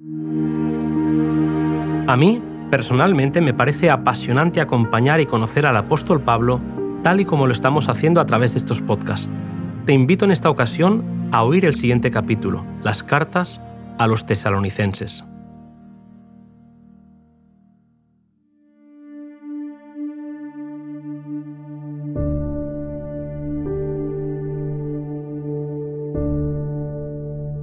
A mí, personalmente, me parece apasionante acompañar y conocer al apóstol Pablo tal y como lo estamos haciendo a través de estos podcasts. Te invito en esta ocasión a oír el siguiente capítulo, las cartas a los tesalonicenses.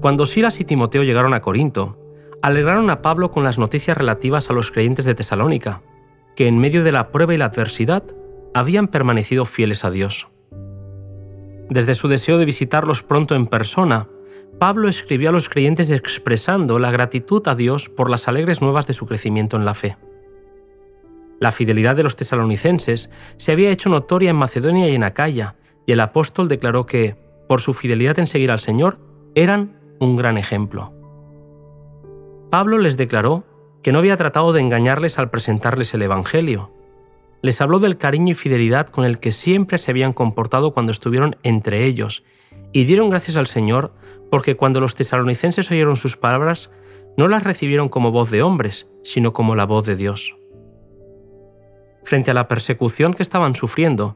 Cuando Silas y Timoteo llegaron a Corinto, alegraron a Pablo con las noticias relativas a los creyentes de Tesalónica, que en medio de la prueba y la adversidad habían permanecido fieles a Dios. Desde su deseo de visitarlos pronto en persona, Pablo escribió a los creyentes expresando la gratitud a Dios por las alegres nuevas de su crecimiento en la fe. La fidelidad de los tesalonicenses se había hecho notoria en Macedonia y en Acaya, y el apóstol declaró que, por su fidelidad en seguir al Señor, eran un gran ejemplo. Pablo les declaró que no había tratado de engañarles al presentarles el Evangelio. Les habló del cariño y fidelidad con el que siempre se habían comportado cuando estuvieron entre ellos, y dieron gracias al Señor porque cuando los tesalonicenses oyeron sus palabras, no las recibieron como voz de hombres, sino como la voz de Dios. Frente a la persecución que estaban sufriendo,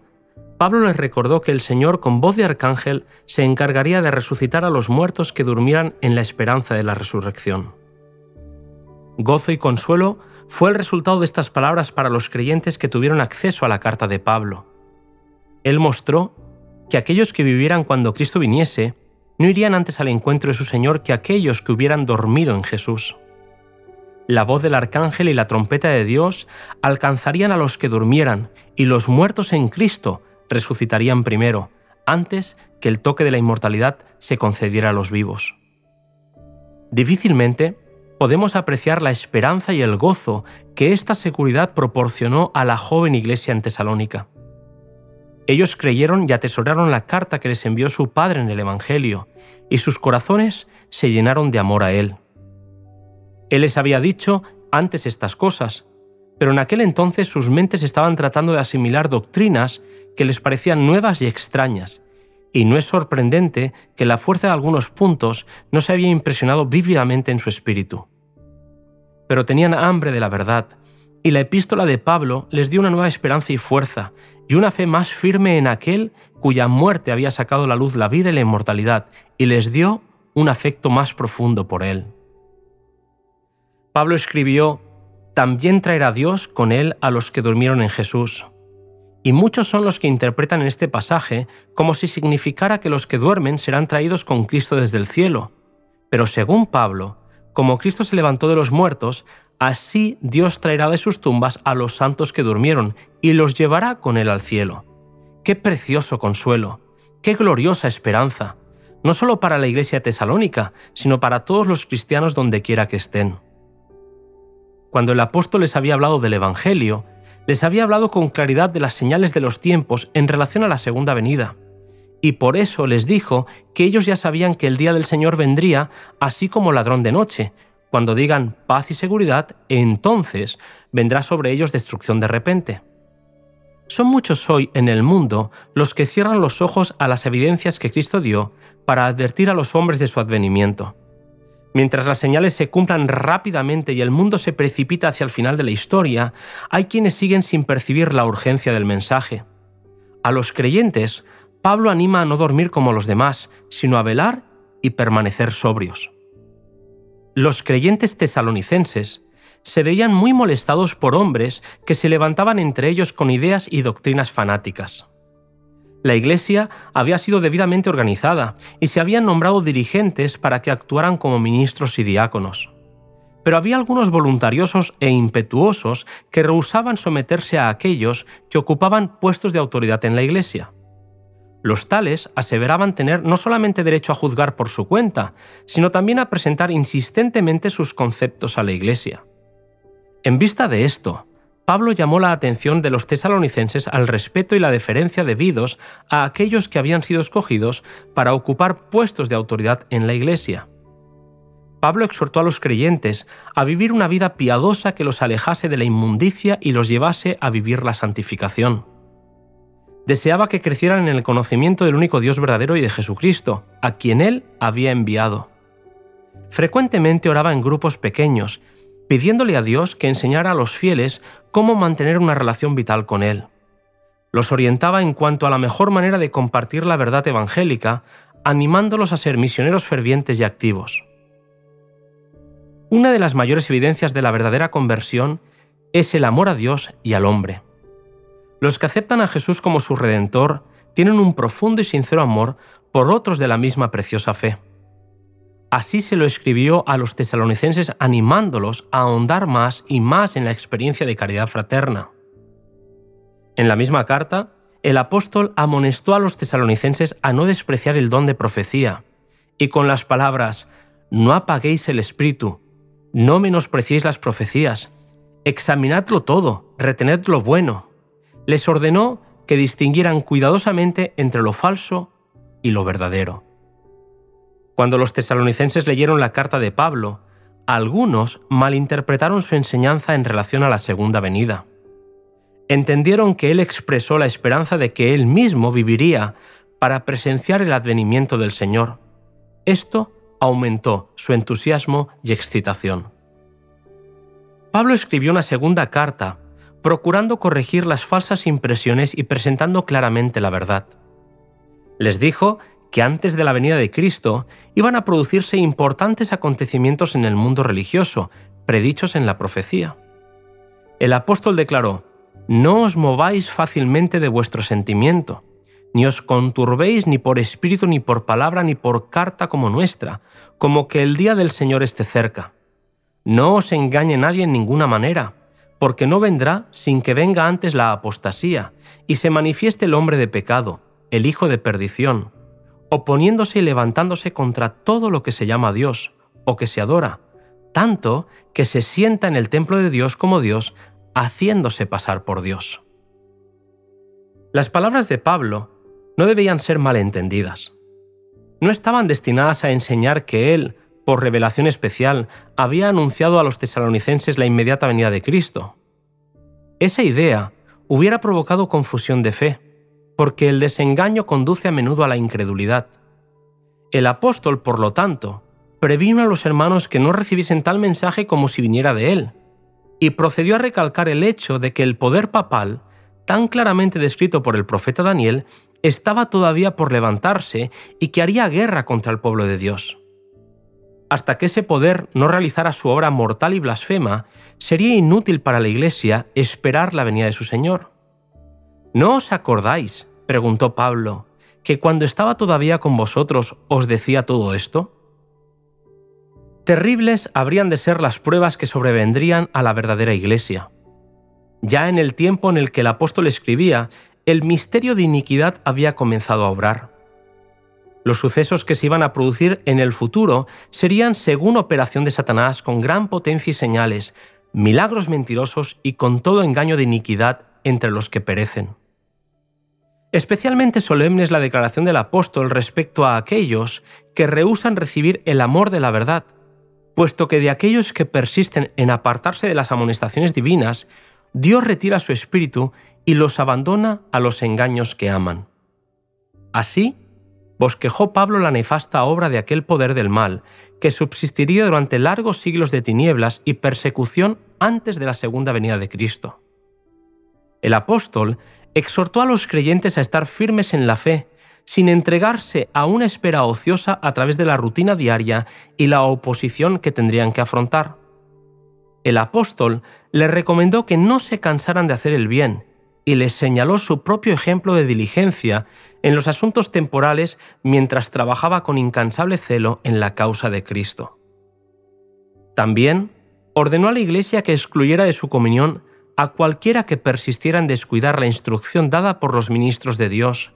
Pablo les recordó que el Señor con voz de arcángel se encargaría de resucitar a los muertos que durmieran en la esperanza de la resurrección. Gozo y consuelo fue el resultado de estas palabras para los creyentes que tuvieron acceso a la carta de Pablo. Él mostró que aquellos que vivieran cuando Cristo viniese no irían antes al encuentro de su Señor que aquellos que hubieran dormido en Jesús. La voz del arcángel y la trompeta de Dios alcanzarían a los que durmieran, y los muertos en Cristo resucitarían primero, antes que el toque de la inmortalidad se concediera a los vivos. Difícilmente podemos apreciar la esperanza y el gozo que esta seguridad proporcionó a la joven iglesia en Tesalónica. Ellos creyeron y atesoraron la carta que les envió su Padre en el Evangelio, y sus corazones se llenaron de amor a Él. Él les había dicho antes estas cosas, pero en aquel entonces sus mentes estaban tratando de asimilar doctrinas que les parecían nuevas y extrañas, y no es sorprendente que la fuerza de algunos puntos no se había impresionado vívidamente en su espíritu. Pero tenían hambre de la verdad, y la epístola de Pablo les dio una nueva esperanza y fuerza, y una fe más firme en aquel cuya muerte había sacado a la luz la vida y la inmortalidad, y les dio un afecto más profundo por él. Pablo escribió también traerá Dios con él a los que durmieron en Jesús. Y muchos son los que interpretan en este pasaje como si significara que los que duermen serán traídos con Cristo desde el cielo. Pero según Pablo, como Cristo se levantó de los muertos, así Dios traerá de sus tumbas a los santos que durmieron y los llevará con él al cielo. Qué precioso consuelo, qué gloriosa esperanza, no solo para la iglesia tesalónica, sino para todos los cristianos donde quiera que estén. Cuando el apóstol les había hablado del Evangelio, les había hablado con claridad de las señales de los tiempos en relación a la segunda venida. Y por eso les dijo que ellos ya sabían que el día del Señor vendría así como ladrón de noche. Cuando digan paz y seguridad, entonces vendrá sobre ellos destrucción de repente. Son muchos hoy en el mundo los que cierran los ojos a las evidencias que Cristo dio para advertir a los hombres de su advenimiento. Mientras las señales se cumplan rápidamente y el mundo se precipita hacia el final de la historia, hay quienes siguen sin percibir la urgencia del mensaje. A los creyentes, Pablo anima a no dormir como los demás, sino a velar y permanecer sobrios. Los creyentes tesalonicenses se veían muy molestados por hombres que se levantaban entre ellos con ideas y doctrinas fanáticas. La Iglesia había sido debidamente organizada y se habían nombrado dirigentes para que actuaran como ministros y diáconos. Pero había algunos voluntariosos e impetuosos que rehusaban someterse a aquellos que ocupaban puestos de autoridad en la Iglesia. Los tales aseveraban tener no solamente derecho a juzgar por su cuenta, sino también a presentar insistentemente sus conceptos a la Iglesia. En vista de esto, Pablo llamó la atención de los tesalonicenses al respeto y la deferencia debidos a aquellos que habían sido escogidos para ocupar puestos de autoridad en la Iglesia. Pablo exhortó a los creyentes a vivir una vida piadosa que los alejase de la inmundicia y los llevase a vivir la santificación. Deseaba que crecieran en el conocimiento del único Dios verdadero y de Jesucristo, a quien Él había enviado. Frecuentemente oraba en grupos pequeños, pidiéndole a Dios que enseñara a los fieles cómo mantener una relación vital con Él. Los orientaba en cuanto a la mejor manera de compartir la verdad evangélica, animándolos a ser misioneros fervientes y activos. Una de las mayores evidencias de la verdadera conversión es el amor a Dios y al hombre. Los que aceptan a Jesús como su redentor tienen un profundo y sincero amor por otros de la misma preciosa fe. Así se lo escribió a los tesalonicenses animándolos a ahondar más y más en la experiencia de caridad fraterna. En la misma carta, el apóstol amonestó a los tesalonicenses a no despreciar el don de profecía, y con las palabras, no apaguéis el espíritu, no menospreciéis las profecías, examinadlo todo, retened lo bueno. Les ordenó que distinguieran cuidadosamente entre lo falso y lo verdadero. Cuando los tesalonicenses leyeron la carta de Pablo, algunos malinterpretaron su enseñanza en relación a la segunda venida. Entendieron que él expresó la esperanza de que él mismo viviría para presenciar el advenimiento del Señor. Esto aumentó su entusiasmo y excitación. Pablo escribió una segunda carta, procurando corregir las falsas impresiones y presentando claramente la verdad. Les dijo que antes de la venida de Cristo iban a producirse importantes acontecimientos en el mundo religioso, predichos en la profecía. El apóstol declaró, No os mováis fácilmente de vuestro sentimiento, ni os conturbéis ni por espíritu, ni por palabra, ni por carta como nuestra, como que el día del Señor esté cerca. No os engañe nadie en ninguna manera, porque no vendrá sin que venga antes la apostasía, y se manifieste el hombre de pecado, el hijo de perdición oponiéndose y levantándose contra todo lo que se llama Dios o que se adora, tanto que se sienta en el templo de Dios como Dios, haciéndose pasar por Dios. Las palabras de Pablo no debían ser malentendidas. No estaban destinadas a enseñar que él, por revelación especial, había anunciado a los tesalonicenses la inmediata venida de Cristo. Esa idea hubiera provocado confusión de fe, porque el desengaño conduce a menudo a la incredulidad. El apóstol, por lo tanto, previno a los hermanos que no recibiesen tal mensaje como si viniera de él, y procedió a recalcar el hecho de que el poder papal, tan claramente descrito por el profeta Daniel, estaba todavía por levantarse y que haría guerra contra el pueblo de Dios. Hasta que ese poder no realizara su obra mortal y blasfema, sería inútil para la Iglesia esperar la venida de su Señor. ¿No os acordáis preguntó Pablo, que cuando estaba todavía con vosotros os decía todo esto? Terribles habrían de ser las pruebas que sobrevendrían a la verdadera iglesia. Ya en el tiempo en el que el apóstol escribía, el misterio de iniquidad había comenzado a obrar. Los sucesos que se iban a producir en el futuro serían según operación de Satanás con gran potencia y señales, milagros mentirosos y con todo engaño de iniquidad entre los que perecen. Especialmente solemne es la declaración del apóstol respecto a aquellos que rehúsan recibir el amor de la verdad, puesto que de aquellos que persisten en apartarse de las amonestaciones divinas, Dios retira su espíritu y los abandona a los engaños que aman. Así, bosquejó Pablo la nefasta obra de aquel poder del mal, que subsistiría durante largos siglos de tinieblas y persecución antes de la segunda venida de Cristo. El apóstol exhortó a los creyentes a estar firmes en la fe, sin entregarse a una espera ociosa a través de la rutina diaria y la oposición que tendrían que afrontar. El apóstol les recomendó que no se cansaran de hacer el bien y les señaló su propio ejemplo de diligencia en los asuntos temporales mientras trabajaba con incansable celo en la causa de Cristo. También ordenó a la Iglesia que excluyera de su comunión a cualquiera que persistiera en descuidar la instrucción dada por los ministros de Dios,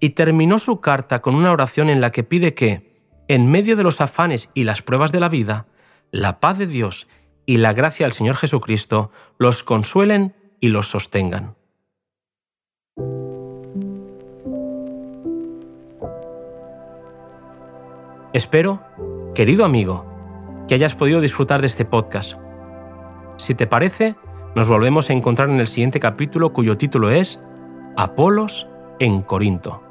y terminó su carta con una oración en la que pide que, en medio de los afanes y las pruebas de la vida, la paz de Dios y la gracia del Señor Jesucristo los consuelen y los sostengan. Espero, querido amigo, que hayas podido disfrutar de este podcast. Si te parece, nos volvemos a encontrar en el siguiente capítulo cuyo título es Apolos en Corinto.